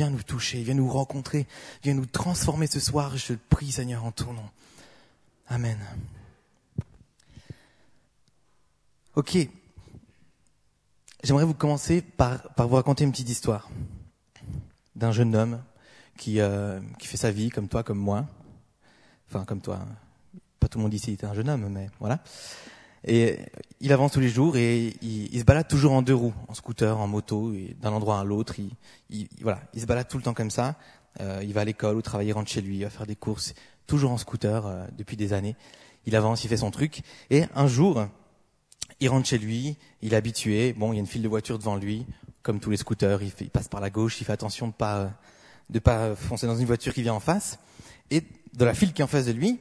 viens nous toucher, viens nous rencontrer, viens nous transformer ce soir. Je te prie, Seigneur, en ton nom. Amen. Ok. J'aimerais vous commencer par, vous raconter une petite histoire d'un jeune homme qui, euh, qui fait sa vie comme toi, comme moi. Enfin, comme toi. Pas tout le monde ici est un jeune homme, mais voilà. Et il avance tous les jours et il, il, se balade toujours en deux roues, en scooter, en moto, d'un endroit à l'autre. Il, il, voilà, il se balade tout le temps comme ça. Euh, il va à l'école ou travailler, rentre chez lui, il va faire des courses, toujours en scooter euh, depuis des années. Il avance, il fait son truc. Et un jour, il rentre chez lui, il est habitué. Bon, il y a une file de voitures devant lui, comme tous les scooters. Il, fait, il passe par la gauche, il fait attention de pas de pas foncer dans une voiture qui vient en face. Et de la file qui est en face de lui,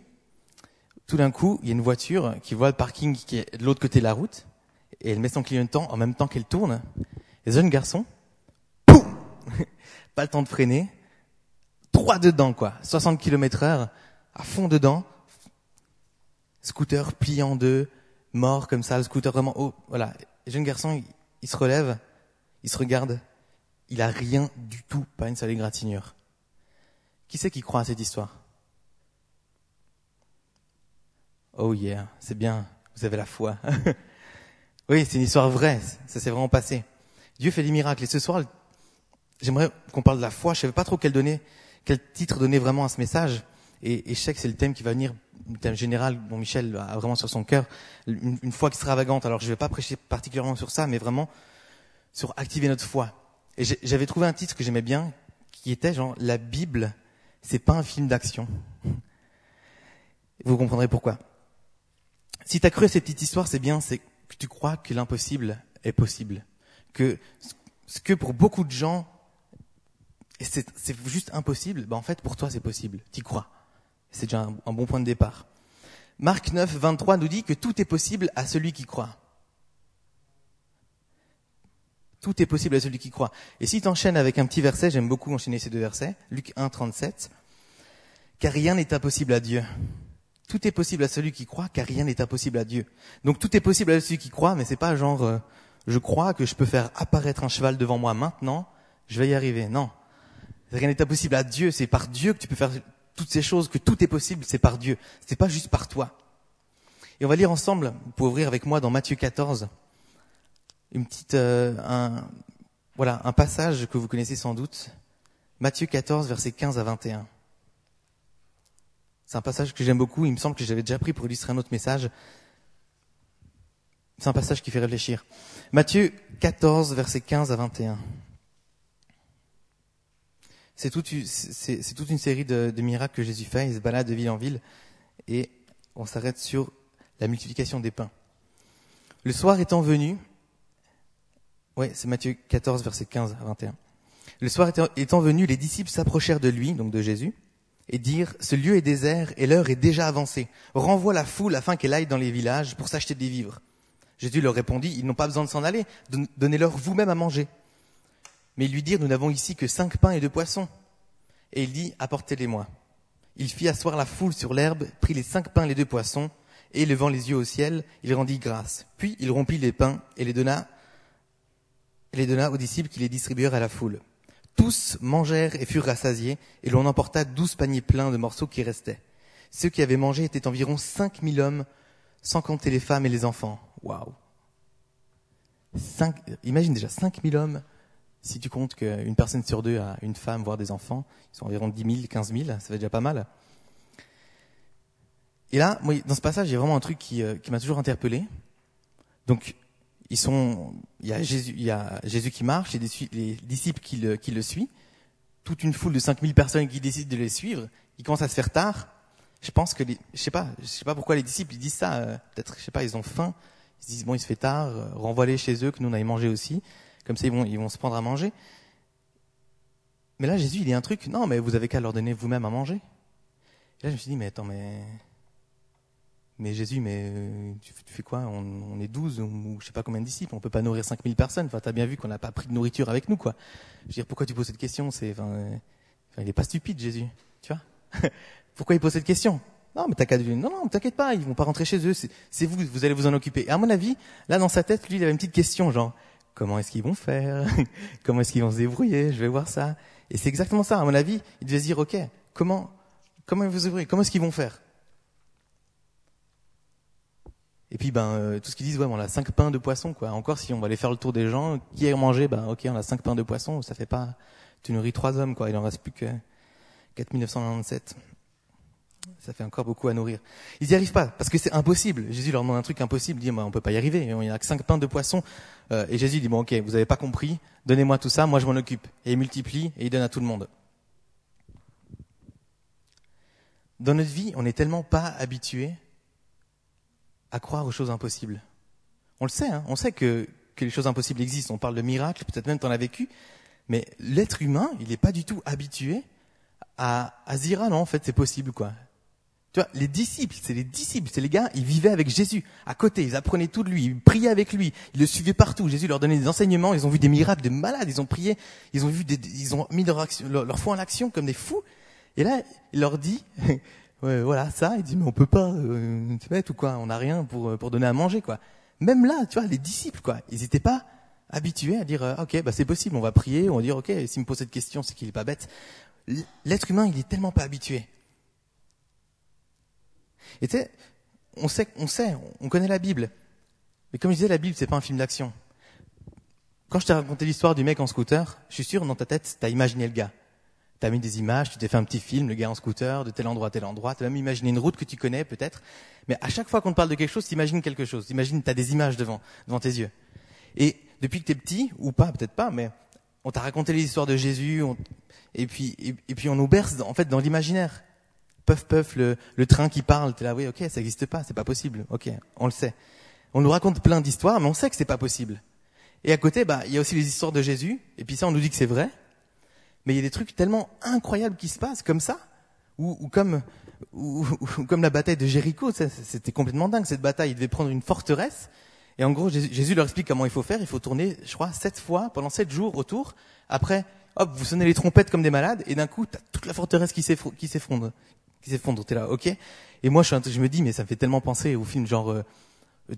tout d'un coup, il y a une voiture qui voit le parking qui est de l'autre côté de la route, et elle met son clignotant en même temps qu'elle tourne. Et jeune garçon, poum Pas le temps de freiner, droit dedans, quoi. 60 km heure, à fond dedans. Scooter plié en deux, mort comme ça, le scooter vraiment haut. Voilà. Le jeune garçon, il, il se relève, il se regarde, il a rien du tout, pas une seule égratignure. Qui c'est qui croit à cette histoire? Oh yeah, c'est bien, vous avez la foi. oui, c'est une histoire vraie, ça s'est vraiment passé. Dieu fait des miracles. Et ce soir, j'aimerais qu'on parle de la foi. Je savais pas trop quel donner, quel titre donner vraiment à ce message. Et, et je sais que c'est le thème qui va venir, le thème général dont Michel a vraiment sur son cœur, une, une foi extravagante. Alors je ne vais pas prêcher particulièrement sur ça, mais vraiment sur activer notre foi. Et j'avais trouvé un titre que j'aimais bien, qui était genre la Bible, c'est pas un film d'action. Vous comprendrez pourquoi. Si tu as cru à cette petite histoire, c'est bien, c'est que tu crois que l'impossible est possible. Que ce que pour beaucoup de gens, c'est juste impossible, ben en fait pour toi c'est possible. Tu crois. C'est déjà un, un bon point de départ. Marc 9, 23 nous dit que tout est possible à celui qui croit. Tout est possible à celui qui croit. Et si tu enchaînes avec un petit verset, j'aime beaucoup enchaîner ces deux versets, Luc 1, 37, car rien n'est impossible à Dieu. Tout est possible à celui qui croit, car rien n'est impossible à Dieu. Donc tout est possible à celui qui croit, mais c'est pas genre euh, je crois que je peux faire apparaître un cheval devant moi maintenant, je vais y arriver. Non. Rien n'est impossible à Dieu, c'est par Dieu que tu peux faire toutes ces choses, que tout est possible, c'est par Dieu. C'est pas juste par toi. Et on va lire ensemble, pour ouvrir avec moi dans Matthieu 14, une petite, euh, un, voilà, un passage que vous connaissez sans doute. Matthieu 14, versets 15 à 21. C'est un passage que j'aime beaucoup. Il me semble que j'avais déjà pris pour illustrer un autre message. C'est un passage qui fait réfléchir. Matthieu 14, versets 15 à 21. C'est toute, toute une série de, miracles que Jésus fait. Il se balade de ville en ville et on s'arrête sur la multiplication des pains. Le soir étant venu, oui, c'est Matthieu 14, verset 15 à 21. Le soir étant venu, les disciples s'approchèrent de lui, donc de Jésus, et dirent, ce lieu est désert et l'heure est déjà avancée. Renvoie la foule afin qu'elle aille dans les villages pour s'acheter des vivres. Jésus leur répondit, ils n'ont pas besoin de s'en aller, donnez-leur vous-même à manger. Mais ils lui dirent, nous n'avons ici que cinq pains et deux poissons. Et il dit, apportez-les-moi. Il fit asseoir la foule sur l'herbe, prit les cinq pains et les deux poissons, et levant les yeux au ciel, il rendit grâce. Puis il rompit les pains et les donna et les donna aux disciples qui les distribuèrent à la foule. Tous mangèrent et furent rassasiés, et l'on emporta douze paniers pleins de morceaux qui restaient. Ceux qui avaient mangé étaient environ cinq mille hommes, sans compter les femmes et les enfants. Waouh Imagine déjà cinq mille hommes, si tu comptes qu'une personne sur deux a une femme, voire des enfants, ils sont environ dix mille, quinze mille, ça fait déjà pas mal. Et là, moi, dans ce passage, il y a vraiment un truc qui, euh, qui m'a toujours interpellé. Donc, ils sont, il y a Jésus, il y a Jésus qui marche, et les disciples qui le, qui le suivent, toute une foule de 5000 personnes qui décident de les suivre. Il commence à se faire tard. Je pense que, les, je sais pas, je sais pas pourquoi les disciples ils disent ça. Euh, Peut-être, je sais pas, ils ont faim. Ils se disent bon, il se fait tard, euh, renvoie-les chez eux, que nous on aille manger aussi. Comme ça, ils vont, ils vont se prendre à manger. Mais là, Jésus, il dit un truc. Non, mais vous avez qu'à leur donner vous-même à manger. Et là, je me suis dit, mais attends, mais mais Jésus, mais euh, tu, fais quoi? On, on, est douze ou je sais pas combien de disciples, on peut pas nourrir 5000 personnes. Enfin, t'as bien vu qu'on n'a pas pris de nourriture avec nous, quoi. Je veux dire, pourquoi tu poses cette question? C'est, enfin, euh, il est pas stupide, Jésus, tu vois Pourquoi il pose cette question? Non, mais qu'à non, non, t'inquiète pas, ils vont pas rentrer chez eux. C'est vous, vous allez vous en occuper. Et à mon avis, là dans sa tête, lui, il avait une petite question, genre, comment est-ce qu'ils vont faire? Comment est-ce qu'ils vont se débrouiller? Je vais voir ça. Et c'est exactement ça. À mon avis, ils devaient se dire, ok, comment, comment ils vont se débrouiller? Comment est-ce qu'ils vont faire? Et puis ben euh, tout ce qu'ils disent ouais on a cinq pains de poisson quoi. Encore si on va aller faire le tour des gens, qui a mangé ben ok on a cinq pains de poisson, ça fait pas tu nourris trois hommes quoi. Il en reste plus que 4997. Ça fait encore beaucoup à nourrir. Ils n'y arrivent pas parce que c'est impossible. Jésus leur demande un truc impossible. Dit, moi, on peut pas y arriver. Il n'y a que cinq pains de poisson. Euh, et Jésus dit, bon, ok, vous avez pas compris. Donnez-moi tout ça. Moi, je m'en occupe. Et il multiplie et il donne à tout le monde. Dans notre vie, on n'est tellement pas habitué à croire aux choses impossibles. On le sait, hein on sait que, que les choses impossibles existent. On parle de miracles, peut-être même tu en as vécu. Mais l'être humain, il n'est pas du tout habitué à, à dire, ah non, en fait, c'est possible, quoi. Tu vois, les disciples, c'est les disciples, c'est les gars, ils vivaient avec Jésus, à côté, ils apprenaient tout de lui, ils priaient avec lui, ils le suivaient partout. Jésus leur donnait des enseignements, ils ont vu des miracles de malades, ils ont prié, ils ont vu des, ils ont mis leur, action, leur, foi en action comme des fous. Et là, il leur dit, ouais, voilà, ça, il dit, mais on peut pas, euh, tu ou quoi, on n'a rien pour, pour donner à manger, quoi. Même là, tu vois, les disciples, quoi, ils n'étaient pas habitués à dire, euh, ok, bah c'est possible, on va prier, on va dire, ok, s'il me pose cette question, c'est qu'il est pas bête. L'être humain, il est tellement pas habitué. Et tu sais, on sait, on sait, on connaît la Bible. Mais comme je disais, la Bible, c'est pas un film d'action. Quand je t'ai raconté l'histoire du mec en scooter, je suis sûr, dans ta tête, t'as imaginé le gars. T'as mis des images, tu t'es fait un petit film, le gars en scooter, de tel endroit tel endroit, t'as même imaginé une route que tu connais, peut-être. Mais à chaque fois qu'on te parle de quelque chose, t'imagines quelque chose. T'imagines, t'as des images devant, devant tes yeux. Et depuis que t'es petit, ou pas, peut-être pas, mais on t'a raconté les histoires de Jésus, et puis, et, puis on nous berce, en fait, dans l'imaginaire puff puff le, le train qui parle. T'es là, oui, ok, ça n'existe pas, c'est pas possible. Ok, on le sait. On nous raconte plein d'histoires, mais on sait que c'est pas possible. Et à côté, bah, il y a aussi les histoires de Jésus. Et puis ça, on nous dit que c'est vrai. Mais il y a des trucs tellement incroyables qui se passent comme ça, ou, comme ou, comme la bataille de Jéricho. C'était complètement dingue cette bataille. Il devait prendre une forteresse. Et en gros, Jésus leur explique comment il faut faire. Il faut tourner, je crois, sept fois pendant sept jours autour. Après, hop, vous sonnez les trompettes comme des malades, et d'un coup, t'as toute la forteresse qui s'effondre, qui s'effondre. T'es là, ok. Et moi, je, je, me dis, mais ça me fait tellement penser au film genre euh,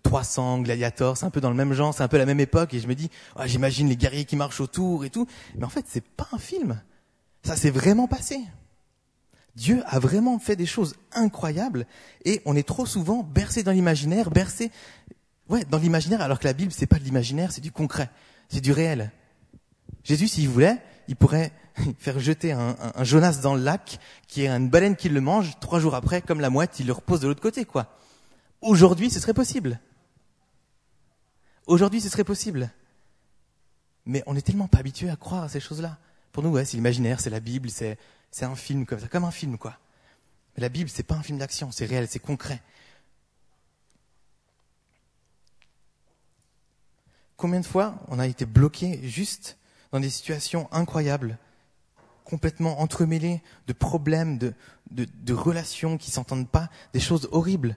300, Gladiator, c'est un peu dans le même genre, c'est un peu la même époque. Et je me dis, oh, j'imagine les guerriers qui marchent autour et tout. Mais en fait, c'est pas un film. Ça s'est vraiment passé. Dieu a vraiment fait des choses incroyables et on est trop souvent bercé dans l'imaginaire, bercé, ouais, dans l'imaginaire, alors que la Bible, c'est pas de l'imaginaire, c'est du concret, c'est du réel. Jésus, s'il voulait, il pourrait faire jeter un, Jonas dans le lac, qui est une baleine qui le mange, trois jours après, comme la mouette, il le repose de l'autre côté, quoi. Aujourd'hui, ce serait possible. Aujourd'hui, ce serait possible. Mais on n'est tellement pas habitué à croire à ces choses-là. Pour nous, ouais, c'est l'imaginaire, c'est la Bible, c'est, c'est un film comme ça, comme un film, quoi. Mais la Bible, c'est pas un film d'action, c'est réel, c'est concret. Combien de fois on a été bloqué juste dans des situations incroyables, complètement entremêlées de problèmes, de, de, de relations qui s'entendent pas, des choses horribles,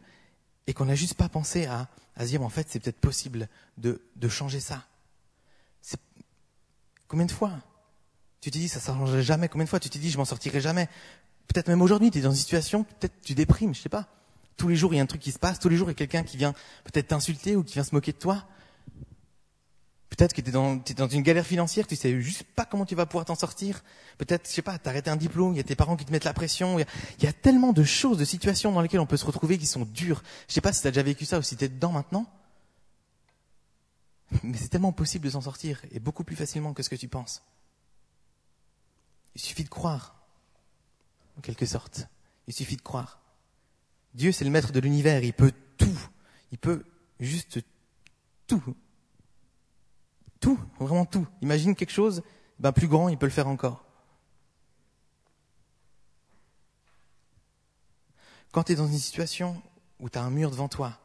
et qu'on n'a juste pas pensé à, à se dire, en fait, c'est peut-être possible de, de changer ça. Combien de fois tu t'es dit, ça ne s'arrangerait jamais? Combien de fois tu t'es dit, je m'en sortirai jamais? Peut-être même aujourd'hui, tu es dans une situation, peut-être tu déprimes, je sais pas. Tous les jours, il y a un truc qui se passe, tous les jours, il y a quelqu'un qui vient peut-être t'insulter ou qui vient se moquer de toi. Peut-être que tu es dans, une galère financière, tu sais juste pas comment tu vas pouvoir t'en sortir. Peut-être, je sais pas, t'as arrêté un diplôme, il y a tes parents qui te mettent la pression. Il y, a, tellement de choses, de situations dans lesquelles on peut se retrouver qui sont dures. Je sais pas si tu déjà vécu ça ou si tu es dedans maintenant. Mais c'est tellement possible de s'en sortir et beaucoup plus facilement que ce que tu penses. Il suffit de croire, en quelque sorte. Il suffit de croire. Dieu, c'est le maître de l'univers, il peut tout. Il peut juste tout vraiment tout. Imagine quelque chose, ben plus grand, il peut le faire encore. Quand tu es dans une situation où tu as un mur devant toi,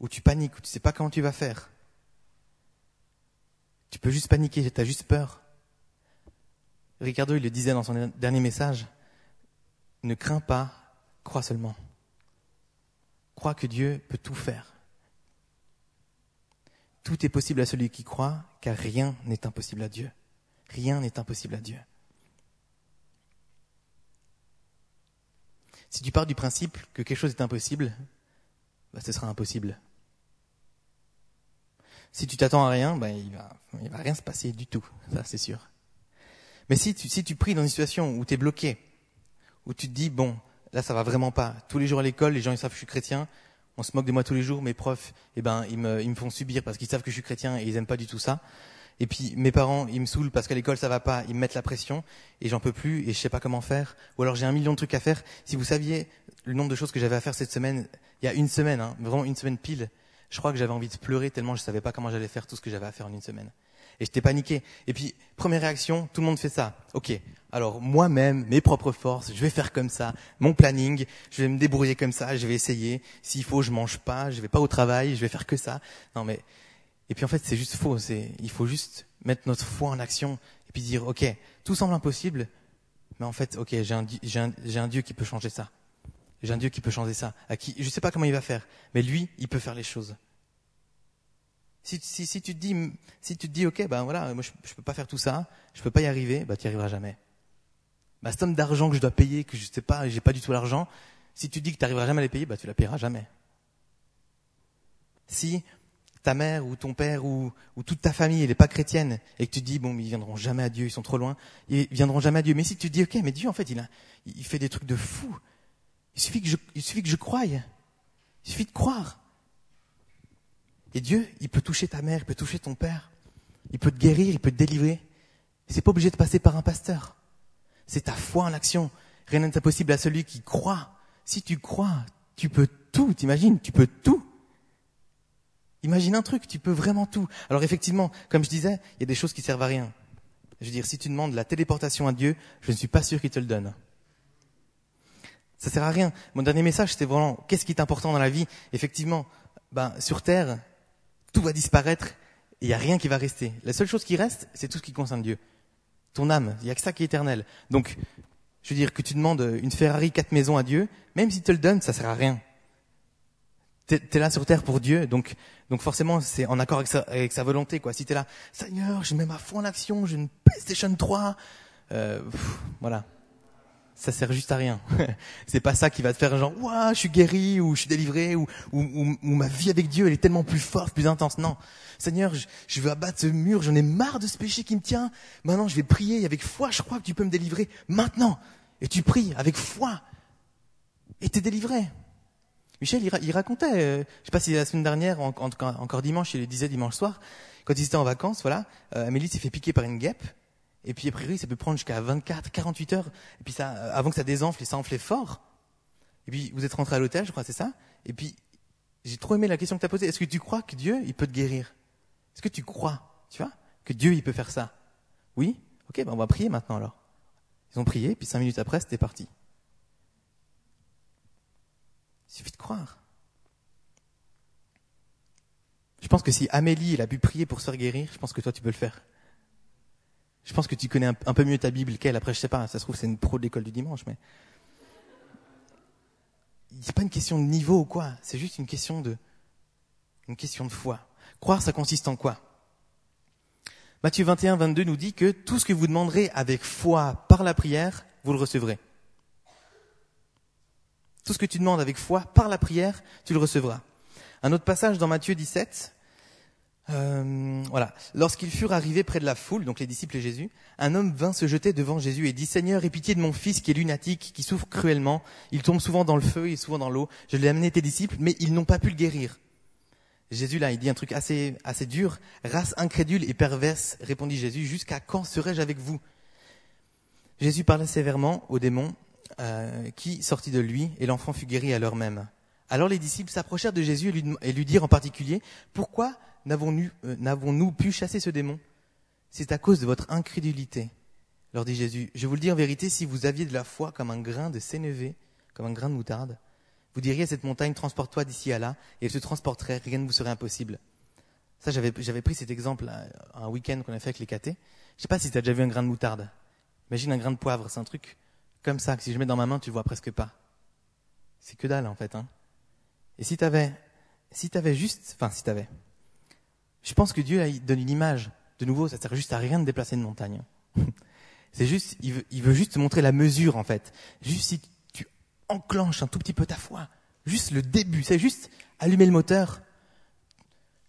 où tu paniques, où tu sais pas comment tu vas faire, tu peux juste paniquer, tu as juste peur. Ricardo, il le disait dans son dernier message, ne crains pas, crois seulement. Crois que Dieu peut tout faire. Tout est possible à celui qui croit, car rien n'est impossible à Dieu. Rien n'est impossible à Dieu. Si tu pars du principe que quelque chose est impossible, bah, ce sera impossible. Si tu t'attends à rien, ben il va, va rien se passer du tout, ça c'est sûr. Mais si tu, si tu pries dans une situation où tu es bloqué, où tu te dis, bon, là ça va vraiment pas, tous les jours à l'école, les gens ils savent que je suis chrétien, on se moque de moi tous les jours, mes profs, eh ben, ils me, ils me font subir parce qu'ils savent que je suis chrétien et ils aiment pas du tout ça. Et puis mes parents, ils me saoulent parce qu'à l'école ça va pas, ils me mettent la pression et j'en peux plus et je sais pas comment faire. Ou alors j'ai un million de trucs à faire. Si vous saviez le nombre de choses que j'avais à faire cette semaine, il y a une semaine, hein, vraiment une semaine pile, je crois que j'avais envie de pleurer tellement je savais pas comment j'allais faire tout ce que j'avais à faire en une semaine. Et j'étais paniqué. Et puis première réaction, tout le monde fait ça. Ok, alors moi-même, mes propres forces, je vais faire comme ça, mon planning, je vais me débrouiller comme ça, je vais essayer. S'il faut, je mange pas, je vais pas au travail, je vais faire que ça. Non mais et puis en fait, c'est juste faux. C'est, il faut juste mettre notre foi en action et puis dire, ok, tout semble impossible, mais en fait, ok, j'ai un, un, un Dieu qui peut changer ça. J'ai un Dieu qui peut changer ça. À qui, je sais pas comment il va faire, mais lui, il peut faire les choses. Si, si, si tu te dis, si tu te dis, ok, ben voilà, moi je, je peux pas faire tout ça, je peux pas y arriver, bah tu y arriveras jamais. Ma somme d'argent que je dois payer, que je sais pas, j'ai pas du tout l'argent, si tu dis que tu n'arriveras jamais à les payer, bah tu la payeras jamais. Si ta mère ou ton père ou, ou toute ta famille, n'est pas chrétienne, et que tu te dis, bon, mais ils viendront jamais à Dieu, ils sont trop loin, ils viendront jamais à Dieu. Mais si tu te dis, ok, mais Dieu, en fait, il, a, il fait des trucs de fou. Il suffit que je, il suffit que je croie. Il suffit de croire. Et Dieu, il peut toucher ta mère, il peut toucher ton père. Il peut te guérir, il peut te délivrer. C'est pas obligé de passer par un pasteur. C'est ta foi en action. Rien n'est impossible à celui qui croit. Si tu crois, tu peux tout, t'imagines, tu peux tout. Imagine un truc, tu peux vraiment tout. Alors effectivement, comme je disais, il y a des choses qui servent à rien. Je veux dire, si tu demandes la téléportation à Dieu, je ne suis pas sûr qu'il te le donne. Ça sert à rien. Mon dernier message, c'était vraiment, qu'est-ce qui est important dans la vie? Effectivement, ben, sur Terre, tout va disparaître il n'y a rien qui va rester. La seule chose qui reste, c'est tout ce qui concerne Dieu. Ton âme, il n'y a que ça qui est éternel. Donc, je veux dire, que tu demandes une Ferrari, quatre maisons à Dieu, même s'il te le donne, ça sert à rien. T'es es là sur terre pour Dieu, donc donc forcément c'est en accord avec sa, volonté quoi. Si t'es là, Seigneur, je mets ma foi en action, j'ai une PlayStation 3, euh, voilà, ça sert juste à rien. c'est pas ça qui va te faire genre, waouh, je suis guéri ou je suis délivré ou, ou, ou, ma vie avec Dieu elle est tellement plus forte, plus intense. Non, Seigneur, je, je veux abattre ce mur, j'en ai marre de ce péché qui me tient. Maintenant je vais prier avec foi, je crois que tu peux me délivrer maintenant. Et tu pries avec foi et t'es délivré. Michel, il, racontait, euh, je sais pas si la semaine dernière, encore dimanche, il le disait dimanche soir, quand ils étaient en vacances, voilà, euh, Amélie s'est fait piquer par une guêpe, et puis a priori, ça peut prendre jusqu'à 24, 48 heures, et puis ça, euh, avant que ça désenfle, et ça enflait fort. Et puis vous êtes rentré à l'hôtel, je crois, c'est ça? Et puis j'ai trop aimé la question que tu as posée. Est-ce que tu crois que Dieu, il peut te guérir? Est-ce que tu crois, tu vois, que Dieu, il peut faire ça? Oui? Ok, ben on va prier maintenant alors. Ils ont prié, puis cinq minutes après, c'était parti. Il suffit de croire. Je pense que si Amélie, elle a pu prier pour se faire guérir, je pense que toi, tu peux le faire. Je pense que tu connais un, peu mieux ta Bible qu'elle. Après, je sais pas, ça se trouve, c'est une pro de l'école du dimanche, mais. C'est pas une question de niveau ou quoi. C'est juste une question de, une question de foi. Croire, ça consiste en quoi? Matthieu 21, 22 nous dit que tout ce que vous demanderez avec foi par la prière, vous le recevrez. Tout ce que tu demandes avec foi, par la prière, tu le recevras. Un autre passage dans Matthieu 17. Euh, voilà. Lorsqu'ils furent arrivés près de la foule, donc les disciples et Jésus, un homme vint se jeter devant Jésus et dit Seigneur, aie pitié de mon fils qui est lunatique, qui souffre cruellement. Il tombe souvent dans le feu et souvent dans l'eau. Je l'ai amené tes disciples, mais ils n'ont pas pu le guérir. Jésus là, il dit un truc assez assez dur. Race incrédule et perverse, répondit Jésus. Jusqu'à quand serai-je avec vous? Jésus parlait sévèrement aux démons euh, qui sortit de lui, et l'enfant fut guéri à l'heure même. Alors les disciples s'approchèrent de Jésus et lui, dirent en particulier, Pourquoi n'avons-nous euh, pu chasser ce démon? C'est à cause de votre incrédulité. Leur dit Jésus, je vous le dis en vérité, si vous aviez de la foi comme un grain de sénévé, comme un grain de moutarde, vous diriez à cette montagne, transporte-toi d'ici à là, et elle se transporterait, rien ne vous serait impossible. Ça, j'avais, pris cet exemple un week-end qu'on a fait avec les catés. Je sais pas si tu as déjà vu un grain de moutarde. Imagine un grain de poivre, c'est un truc comme ça, que si je mets dans ma main, tu vois presque pas. C'est que dalle, en fait. Hein. Et si t'avais, si t'avais juste, enfin, si t'avais, je pense que Dieu il donne une image. De nouveau, ça sert juste à rien de déplacer une montagne. C'est juste, il veut, il veut juste te montrer la mesure, en fait. Juste si tu enclenches un tout petit peu ta foi, juste le début, c'est juste allumer le moteur.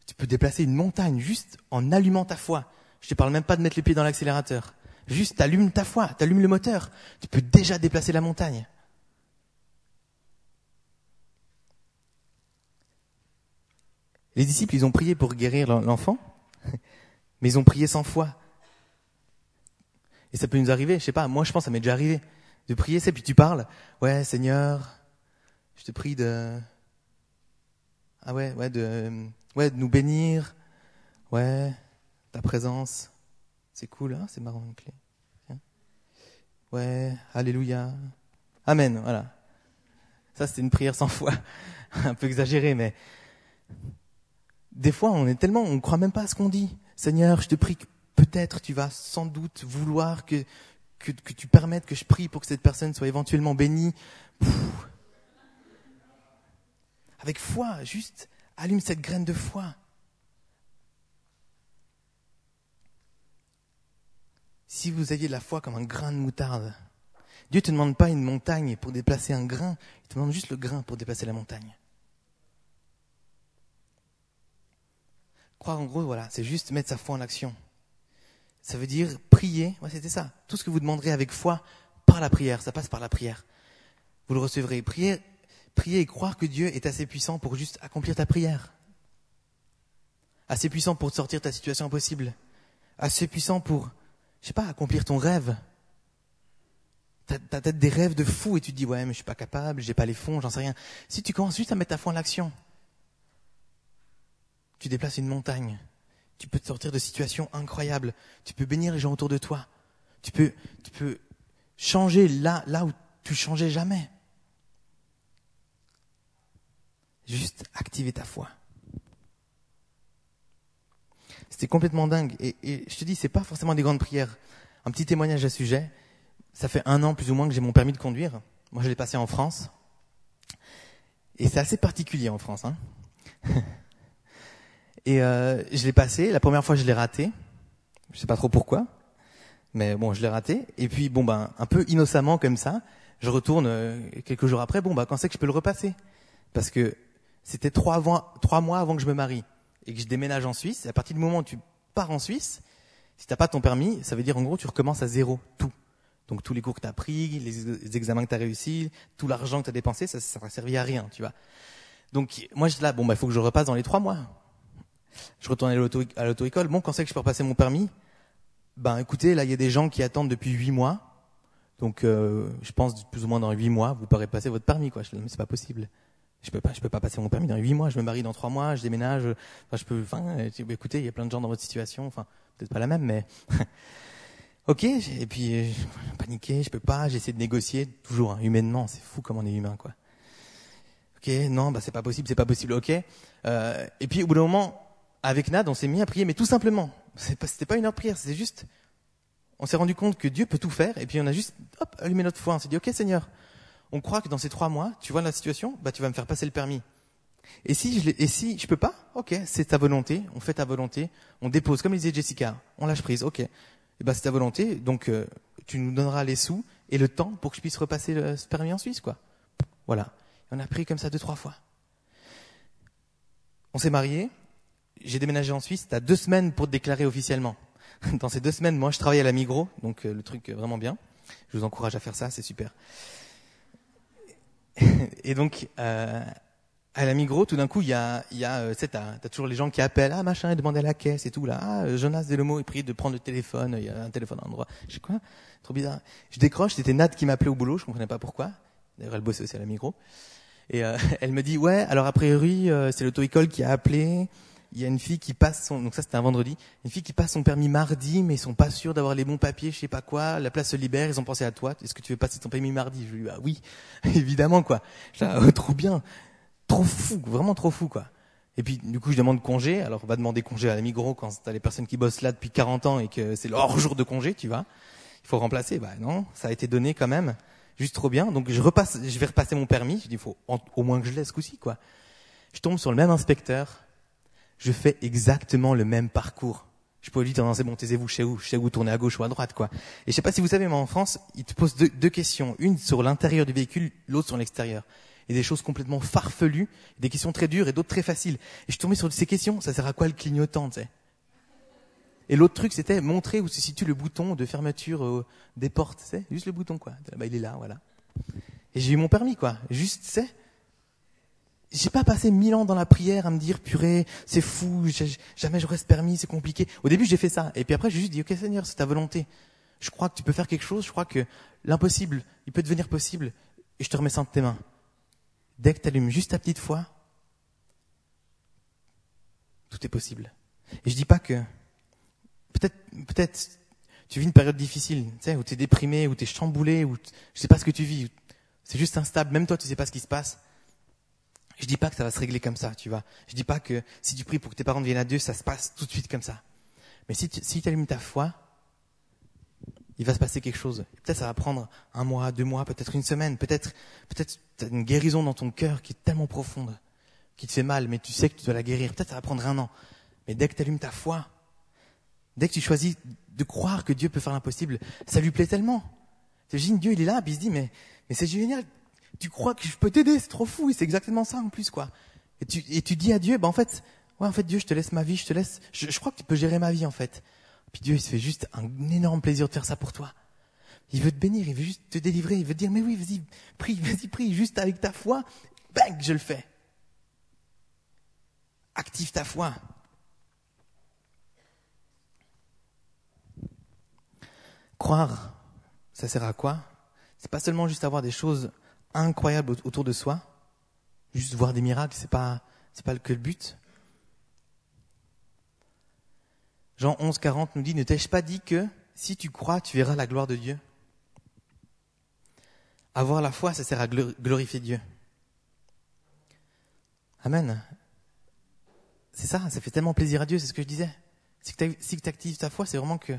Tu peux déplacer une montagne juste en allumant ta foi. Je te parle même pas de mettre les pieds dans l'accélérateur. Juste, t'allumes ta foi, t'allumes le moteur. Tu peux déjà déplacer la montagne. Les disciples, ils ont prié pour guérir l'enfant, mais ils ont prié sans foi. Et ça peut nous arriver, je sais pas, moi je pense que ça m'est déjà arrivé, de prier, c'est puis tu parles, ouais Seigneur, je te prie de, ah ouais, ouais, de, ouais, de nous bénir, ouais, ta présence, c'est cool, hein, c'est marrant, une clé. Ouais, alléluia, amen, voilà. Ça c'était une prière sans foi, un peu exagérée, mais des fois, on est tellement, on ne croit même pas à ce qu'on dit. Seigneur, je te prie que peut-être tu vas sans doute vouloir que, tu permettes que je prie pour que cette personne soit éventuellement bénie. Avec foi, juste allume cette graine de foi. Si vous aviez la foi comme un grain de moutarde, Dieu ne te demande pas une montagne pour déplacer un grain, il te demande juste le grain pour déplacer la montagne. Croire en gros, voilà, c'est juste mettre sa foi en action. Ça veut dire prier, ouais, c'était ça. Tout ce que vous demanderez avec foi par la prière, ça passe par la prière. Vous le recevrez. Prier, prier et croire que Dieu est assez puissant pour juste accomplir ta prière. Assez puissant pour te sortir de ta situation impossible. Assez puissant pour, je sais pas, accomplir ton rêve. T'as, as peut-être des rêves de fou et tu te dis, ouais, mais je suis pas capable, j'ai pas les fonds, j'en sais rien. Si tu commences juste à mettre ta foi en action, tu déplaces une montagne. Tu peux te sortir de situations incroyables. Tu peux bénir les gens autour de toi. Tu peux, tu peux changer là, là où tu changeais jamais. Juste activer ta foi. C'était complètement dingue. Et, je te dis, c'est pas forcément des grandes prières. Un petit témoignage à ce sujet. Ça fait un an plus ou moins que j'ai mon permis de conduire. Moi, je l'ai passé en France. Et c'est assez particulier en France. Hein Et euh, je l'ai passé. La première fois, je l'ai raté. Je sais pas trop pourquoi, mais bon, je l'ai raté. Et puis, bon ben, un peu innocemment comme ça, je retourne euh, quelques jours après. Bon ben, quand c'est que je peux le repasser? Parce que c'était trois, trois mois avant que je me marie et que je déménage en Suisse. À partir du moment où tu pars en Suisse, si t'as pas ton permis, ça veut dire en gros tu recommences à zéro tout. Donc tous les cours que tu as pris, les examens que tu as réussi, tout l'argent que tu as dépensé, ça ça servi à rien, tu vois. Donc moi je là, bon il faut que je repasse dans les trois mois. Je retournais à l'auto-école. Bon, quand c'est que je peux repasser mon permis? Ben, écoutez, là, il y a des gens qui attendent depuis huit mois. Donc, euh, je pense plus ou moins dans huit mois, vous pourrez passer votre permis, quoi. Je, mais c'est pas possible. Je peux pas, je peux pas passer mon permis dans huit mois. Je me marie dans trois mois, je déménage. Enfin, je peux. Enfin, écoutez, il y a plein de gens dans votre situation. Enfin, peut-être pas la même, mais. ok. Et puis, je paniqué. Je peux pas. J'essaie de négocier. Toujours hein, humainement, c'est fou comme on est humain, quoi. Ok, non, bah c'est pas possible, c'est pas possible. Ok. Euh, et puis au bout d'un moment, avec Nad, on s'est mis à prier, mais tout simplement. C'était pas une heure de prière, c'était juste, on s'est rendu compte que Dieu peut tout faire, et puis on a juste, hop, allumé notre foi. On s'est dit, ok Seigneur, on croit que dans ces trois mois, tu vois la situation, bah tu vas me faire passer le permis. Et si je, et si je peux pas, ok, c'est ta volonté, on fait ta volonté, on dépose, comme disait Jessica, on lâche prise, ok. Et bah c'est ta volonté, donc euh, tu nous donneras les sous et le temps pour que je puisse repasser le, ce permis en Suisse, quoi. Voilà. on a prié comme ça deux, trois fois. On s'est mariés, j'ai déménagé en Suisse, tu as deux semaines pour te déclarer officiellement. Dans ces deux semaines, moi, je travaille à la Migros, donc euh, le truc euh, vraiment bien. Je vous encourage à faire ça, c'est super. Et donc, euh, à la Migros, tout d'un coup, il y a, il y a, euh, t'as, as toujours les gens qui appellent, ah machin, et demandent à la caisse et tout là. Ah, Jonas Delomo est prié de prendre le téléphone, il y a un téléphone à endroit. Je sais quoi, trop bizarre. Je décroche, c'était Nat qui m'appelait au boulot, je comprenais pas pourquoi. D'ailleurs, elle bossait aussi à la Migros. Et euh, elle me dit, ouais, alors a priori, c'est l'auto-école qui a appelé il y a une fille qui passe son, donc ça c'était un vendredi, une fille qui passe son permis mardi, mais ils sont pas sûrs d'avoir les bons papiers, je sais pas quoi, la place se libère, ils ont pensé à toi, est-ce que tu veux passer ton permis mardi? Je lui dis, ah oui, évidemment, quoi. oh, trop bien. Trop fou, vraiment trop fou, quoi. Et puis, du coup, je demande congé. Alors, on va demander congé à la Migros quand t'as les personnes qui bossent là depuis 40 ans et que c'est leur jour de congé, tu vois. Il faut remplacer. Bah, non, ça a été donné quand même. Juste trop bien. Donc, je repasse, je vais repasser mon permis. Je dis, faut au moins que je laisse coup-ci, quoi. Je tombe sur le même inspecteur je fais exactement le même parcours. Je peux lui dire, non, c'est bon, taisez-vous chez vous, chez vous, tournez à gauche ou à droite, quoi. Et je sais pas si vous savez, mais en France, ils te posent deux, questions. Une sur l'intérieur du véhicule, l'autre sur l'extérieur. et des choses complètement farfelues, des questions très dures et d'autres très faciles. Et je suis tombé sur ces questions, ça sert à quoi le clignotant, tu sais? Et l'autre truc, c'était montrer où se situe le bouton de fermeture euh, des portes, tu sais? Juste le bouton, quoi. Bah, il est là, voilà. Et j'ai eu mon permis, quoi. Juste, tu sais j'ai pas passé mille ans dans la prière à me dire purée, c'est fou, jamais j'aurais ce permis, c'est compliqué. Au début, j'ai fait ça. Et puis après, j'ai juste dit, ok Seigneur, c'est ta volonté. Je crois que tu peux faire quelque chose. Je crois que l'impossible, il peut devenir possible. Et je te remets ça entre tes mains. Dès que tu allumes juste ta petite foi, tout est possible. Et je dis pas que peut-être, peut-être, tu vis une période difficile, tu sais, où tu es déprimé, où tu es chamboulé, où je sais pas ce que tu vis. C'est juste instable. Même toi, tu sais pas ce qui se passe. Je dis pas que ça va se régler comme ça, tu vois. Je dis pas que si tu pries pour que tes parents deviennent à Dieu, ça se passe tout de suite comme ça. Mais si tu si allumes ta foi, il va se passer quelque chose. Peut-être ça va prendre un mois, deux mois, peut-être une semaine, peut-être peut-être une guérison dans ton cœur qui est tellement profonde, qui te fait mal, mais tu sais que tu dois la guérir. Peut-être ça va prendre un an. Mais dès que tu allumes ta foi, dès que tu choisis de croire que Dieu peut faire l'impossible, ça lui plaît tellement. T'imagines, Dieu, il est là, puis il se dit, mais, mais c'est génial, tu crois que je peux t'aider, c'est trop fou, c'est exactement ça en plus, quoi. Et tu, dis à Dieu, bah en fait, ouais, en fait, Dieu, je te laisse ma vie, je te laisse, je, je crois que tu peux gérer ma vie, en fait. Puis Dieu, il se fait juste un énorme plaisir de faire ça pour toi. Il veut te bénir, il veut juste te délivrer, il veut te dire, mais oui, vas-y, prie, vas-y, prie, juste avec ta foi, bang, je le fais. Active ta foi. Croire, ça sert à quoi? C'est pas seulement juste avoir des choses incroyable autour de soi. Juste voir des miracles, c'est pas, c'est pas que le but. Jean 11, 40 nous dit, ne t'ai-je pas dit que si tu crois, tu verras la gloire de Dieu? Avoir la foi, ça sert à glorifier Dieu. Amen. C'est ça, ça fait tellement plaisir à Dieu, c'est ce que je disais. Si tu actives ta foi, c'est vraiment que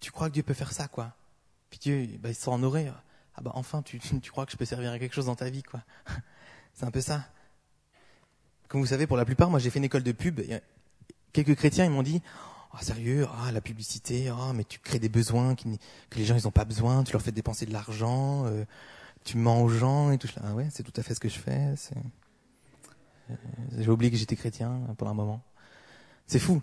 tu crois que Dieu peut faire ça, quoi. Puis Dieu, bah, il s'en aurait ah bah enfin tu, tu crois que je peux servir à quelque chose dans ta vie quoi. C'est un peu ça. Comme vous savez, pour la plupart, moi j'ai fait une école de pub. quelques chrétiens ils m'ont dit oh, sérieux, ah la publicité, ah mais tu crées des besoins que les gens ils ont pas besoin, tu leur fais dépenser de l'argent, euh, tu mens aux gens et tout ça. Ah ouais, c'est tout à fait ce que je fais. Euh, j'ai oublié que j'étais chrétien pendant un moment. C'est fou,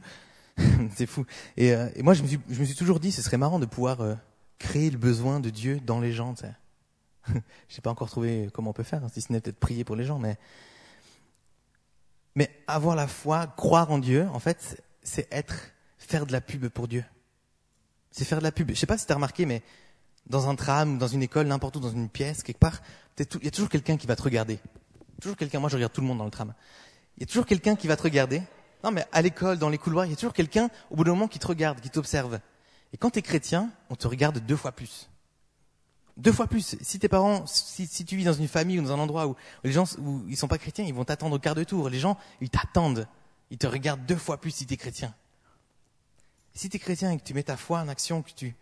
c'est fou. Et, euh, et, moi je me suis je me suis toujours dit ce serait marrant de pouvoir créer le besoin de Dieu dans les gens. Sais. J'ai pas encore trouvé comment on peut faire, si ce n'est peut-être prier pour les gens, mais mais avoir la foi, croire en Dieu, en fait, c'est être faire de la pub pour Dieu. C'est faire de la pub. Je sais pas si tu as remarqué, mais dans un tram, dans une école, n'importe où, dans une pièce, quelque part, il y a toujours quelqu'un qui va te regarder. Toujours quelqu'un. Moi, je regarde tout le monde dans le tram. Il y a toujours quelqu'un qui va te regarder. Non, mais à l'école, dans les couloirs, il y a toujours quelqu'un, au bout d'un moment, qui te regarde, qui t'observe. Et quand tu es chrétien, on te regarde deux fois plus deux fois plus. Si tes parents, si, si, tu vis dans une famille ou dans un endroit où, les gens où ils sont pas chrétiens, ils vont t'attendre au quart de tour. Les gens, ils t'attendent. Ils te regardent deux fois plus si tu es chrétien. Si tu es chrétien et que tu mets ta foi en action, que tu,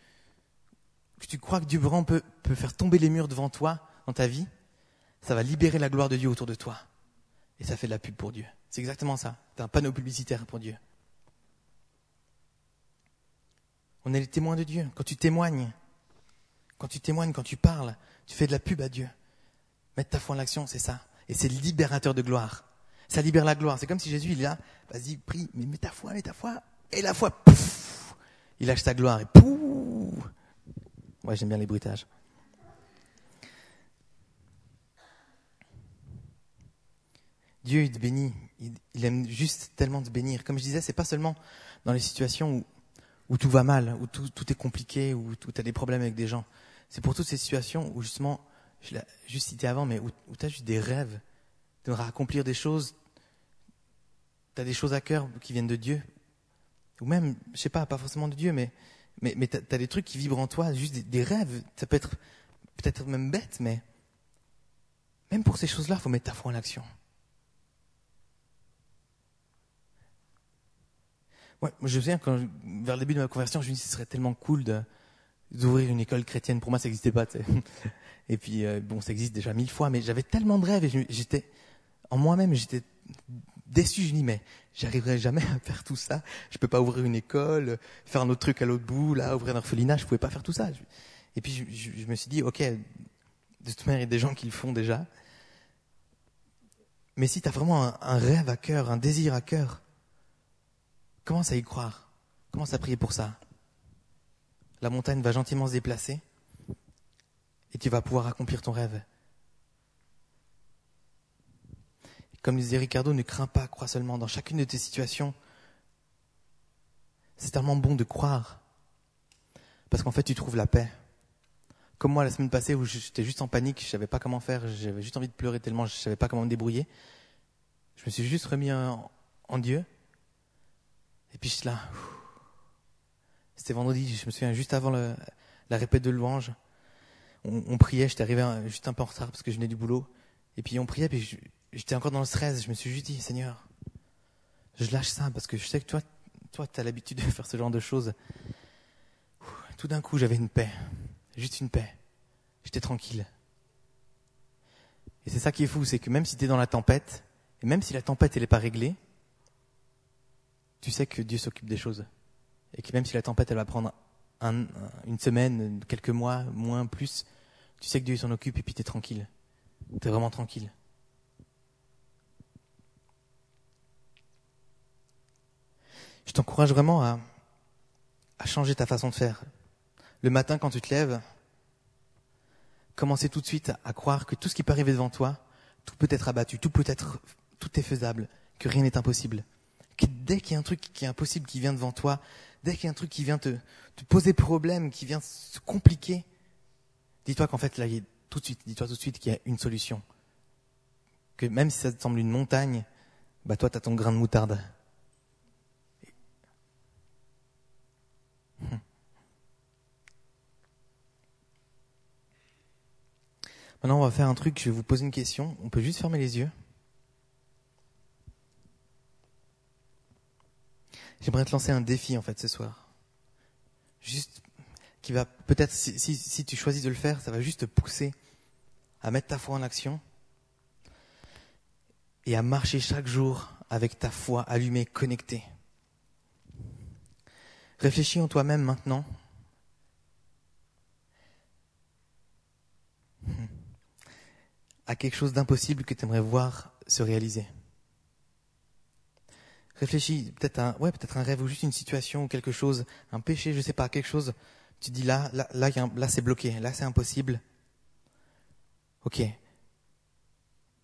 que tu crois que Dieu grand peut, peut faire tomber les murs devant toi dans ta vie, ça va libérer la gloire de Dieu autour de toi. Et ça fait de la pub pour Dieu. C'est exactement ça. Tu un panneau publicitaire pour Dieu. On est les témoins de Dieu. Quand tu témoignes, quand tu témoignes, quand tu parles, tu fais de la pub à Dieu. Mettre ta foi en l'action, c'est ça. Et c'est libérateur de gloire. Ça libère la gloire. C'est comme si Jésus, il est là, vas-y, prie, mais mets ta foi, mets ta foi. Et la foi, pouf, il lâche sa gloire et pouf. Ouais, j'aime bien les bruitages. Dieu, il te bénit. Il, aime juste tellement te bénir. Comme je disais, c'est pas seulement dans les situations où, où tout va mal, où tout, tout est compliqué, où tu as des problèmes avec des gens. C'est pour toutes ces situations où justement, je l'ai juste cité avant, mais où, tu as juste des rêves, de accomplir des choses, tu as des choses à cœur qui viennent de Dieu, ou même, je sais pas, pas forcément de Dieu, mais, mais, mais tu as, des trucs qui vibrent en toi, juste des, rêves. Ça peut être peut-être même bête, mais même pour ces choses-là, faut mettre ta foi en action. Ouais, moi je me souviens quand, vers le début de ma conversion, je me dit, ce serait tellement cool de, d'ouvrir une école chrétienne. Pour moi, ça n'existait pas. Et puis, euh, bon, ça existe déjà mille fois, mais j'avais tellement de rêves et j'étais, en moi-même, j'étais déçu. Je me dis, mais j'arriverai jamais à faire tout ça. Je peux pas ouvrir une école, faire un autre truc à l'autre bout, là, ouvrir un orphelinat. Je pouvais pas faire tout ça. Et puis, je, me suis dit, ok, De toute manière, il y a des gens qui le font déjà. Mais si tu as vraiment un, rêve à cœur, un désir à cœur, commence à y croire? Commence à prier pour ça? La montagne va gentiment se déplacer et tu vas pouvoir accomplir ton rêve. Comme disait Ricardo, ne crains pas, crois seulement. Dans chacune de tes situations, c'est tellement bon de croire. Parce qu'en fait, tu trouves la paix. Comme moi la semaine passée où j'étais juste en panique, je savais pas comment faire, j'avais juste envie de pleurer tellement je savais pas comment me débrouiller. Je me suis juste remis en, Dieu. Et puis je là. C'était vendredi, je me souviens juste avant la répète de louange. On, priait, j'étais arrivé juste un peu en retard parce que je venais du boulot. Et puis on priait, puis j'étais encore dans le stress. Je me suis juste dit, Seigneur, je lâche ça parce que je sais que toi, toi, tu as l'habitude de faire ce genre de choses. Tout d'un coup, j'avais une paix. Juste une paix. J'étais tranquille. Et c'est ça qui est fou, c'est que même si tu dans la tempête, et même si la tempête elle n'est pas réglée, tu sais que Dieu s'occupe des choses. Et que même si la tempête elle va prendre une semaine, quelques mois, moins, plus, tu sais que Dieu s'en occupe et puis tu es tranquille. Tu es vraiment tranquille. Je t'encourage vraiment à, à changer ta façon de faire. Le matin, quand tu te lèves, commencer tout de suite à croire que tout ce qui peut arriver devant toi, tout peut être abattu, tout peut être, tout est faisable, que rien n'est impossible. Que dès qu'il y a un truc qui est impossible qui vient devant toi, dès qu'il y a un truc qui vient te, poser problème, qui vient se compliquer, dis-toi qu'en fait, là, tout de suite, dis-toi tout de suite qu'il y a une solution. Que même si ça te semble une montagne, bah toi, tu ton grain de moutarde. Maintenant, on va faire un truc, je vais vous poser une question. On peut juste fermer les yeux. J'aimerais te lancer un défi, en fait, ce soir. Juste, qui va peut-être, si, si, tu choisis de le faire, ça va juste te pousser à mettre ta foi en action et à marcher chaque jour avec ta foi allumée, connectée. Réfléchis en toi-même maintenant à quelque chose d'impossible que tu aimerais voir se réaliser. Réfléchis peut-être un, ouais, peut-être un rêve ou juste une situation ou quelque chose, un péché, je sais pas, quelque chose. Tu dis là, là, là, là c'est bloqué, là c'est impossible. Ok.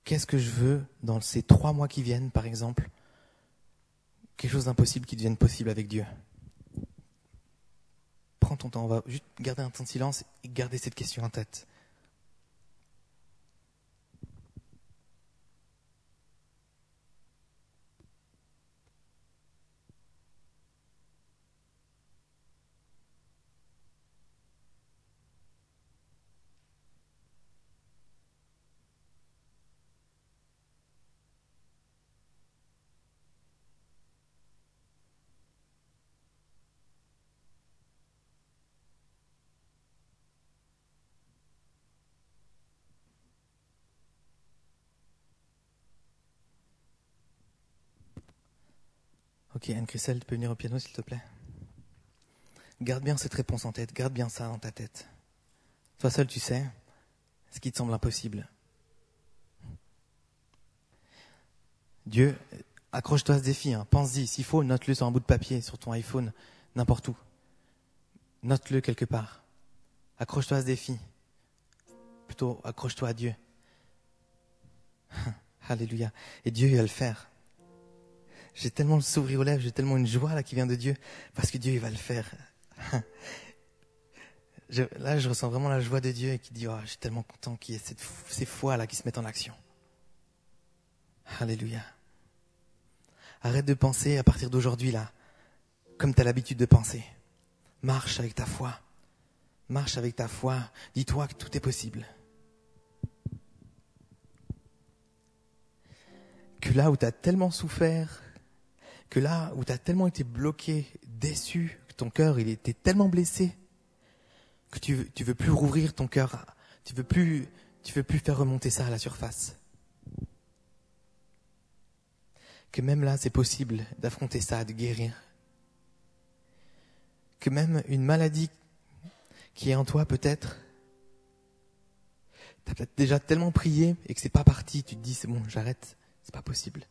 Qu'est-ce que je veux dans ces trois mois qui viennent, par exemple? Quelque chose d'impossible qui devienne possible avec Dieu. Prends ton temps, on va juste garder un temps de silence et garder cette question en tête. Ok, Anne-Christelle, tu peux venir au piano, s'il te plaît? Garde bien cette réponse en tête, garde bien ça dans ta tête. Toi seul, tu sais ce qui te semble impossible. Dieu, accroche-toi à ce défi, hein. pense-y, s'il faut, note-le sur un bout de papier, sur ton iPhone, n'importe où. Note-le quelque part. Accroche-toi à ce défi. Plutôt, accroche-toi à Dieu. Alléluia. Et Dieu, va le faire. J'ai tellement le sourire aux lèvres, j'ai tellement une joie là qui vient de Dieu, parce que Dieu, il va le faire. là, je ressens vraiment la joie de Dieu et qui dit, oh, je suis tellement content qu'il y ait cette, ces foi là qui se mettent en action. Alléluia. Arrête de penser à partir d'aujourd'hui là, comme tu as l'habitude de penser. Marche avec ta foi. Marche avec ta foi. Dis-toi que tout est possible. Que là où tu as tellement souffert, que là où tu as tellement été bloqué, déçu, que ton cœur il était tellement blessé, que tu, tu veux plus rouvrir ton cœur, tu veux plus, tu veux plus faire remonter ça à la surface. Que même là, c'est possible d'affronter ça, de guérir. Que même une maladie qui est en toi peut-être, T'as peut-être déjà tellement prié et que c'est pas parti, tu te dis c'est bon, j'arrête, c'est pas possible.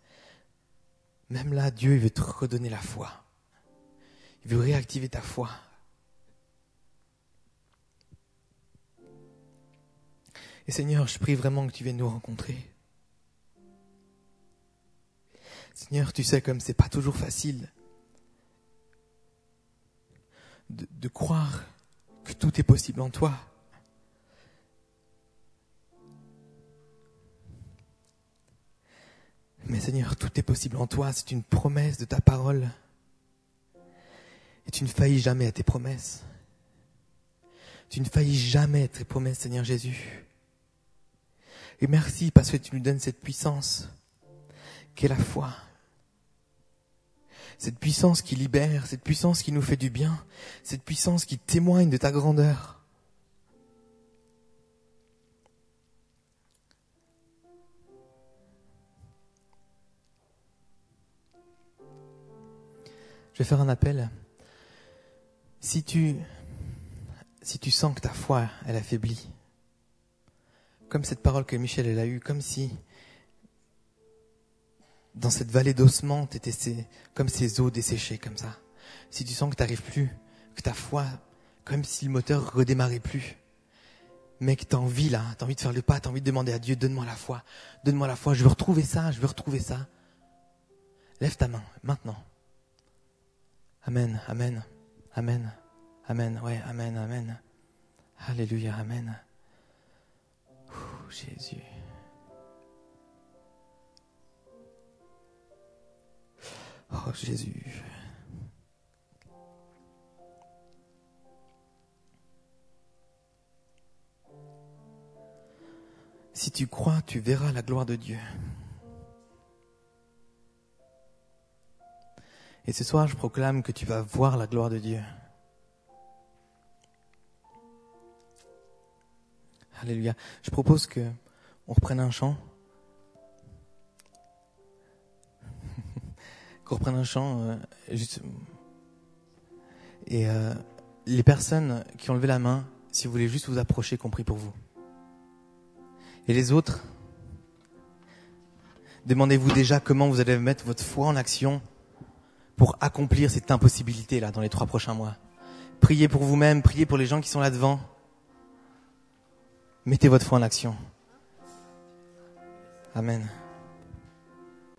Même là, Dieu, il veut te redonner la foi. Il veut réactiver ta foi. Et Seigneur, je prie vraiment que tu viennes nous rencontrer. Seigneur, tu sais comme c'est pas toujours facile de, de croire que tout est possible en toi. Mais Seigneur, tout est possible en toi, c'est une promesse de ta parole. Et tu ne faillis jamais à tes promesses. Tu ne faillis jamais à tes promesses, Seigneur Jésus. Et merci parce que tu nous donnes cette puissance qu'est la foi. Cette puissance qui libère, cette puissance qui nous fait du bien, cette puissance qui témoigne de ta grandeur. Je vais faire un appel. Si tu, si tu sens que ta foi, elle affaiblit, comme cette parole que Michel elle a eue, comme si dans cette vallée d'ossements, t'étais comme ces eaux desséchées comme ça. Si tu sens que t'arrives plus, que ta foi, comme si le moteur redémarrait plus, mais que t'as envie là, t'as envie de faire le pas, t'as envie de demander à Dieu, donne-moi la foi, donne-moi la foi, je veux retrouver ça, je veux retrouver ça. Lève ta main, maintenant. Amen, amen, amen, amen, ouais, amen, amen. Alléluia, amen. Jésus. Oh Jésus. Si tu crois, tu verras la gloire de Dieu. Et ce soir, je proclame que tu vas voir la gloire de Dieu. Alléluia. Je propose que on reprenne un chant. qu'on reprenne un chant. Euh, juste... Et euh, les personnes qui ont levé la main, si vous voulez juste vous approcher, compris pour vous. Et les autres, demandez-vous déjà comment vous allez mettre votre foi en action pour accomplir cette impossibilité là dans les trois prochains mois. Priez pour vous-même, priez pour les gens qui sont là devant. Mettez votre foi en action. Amen.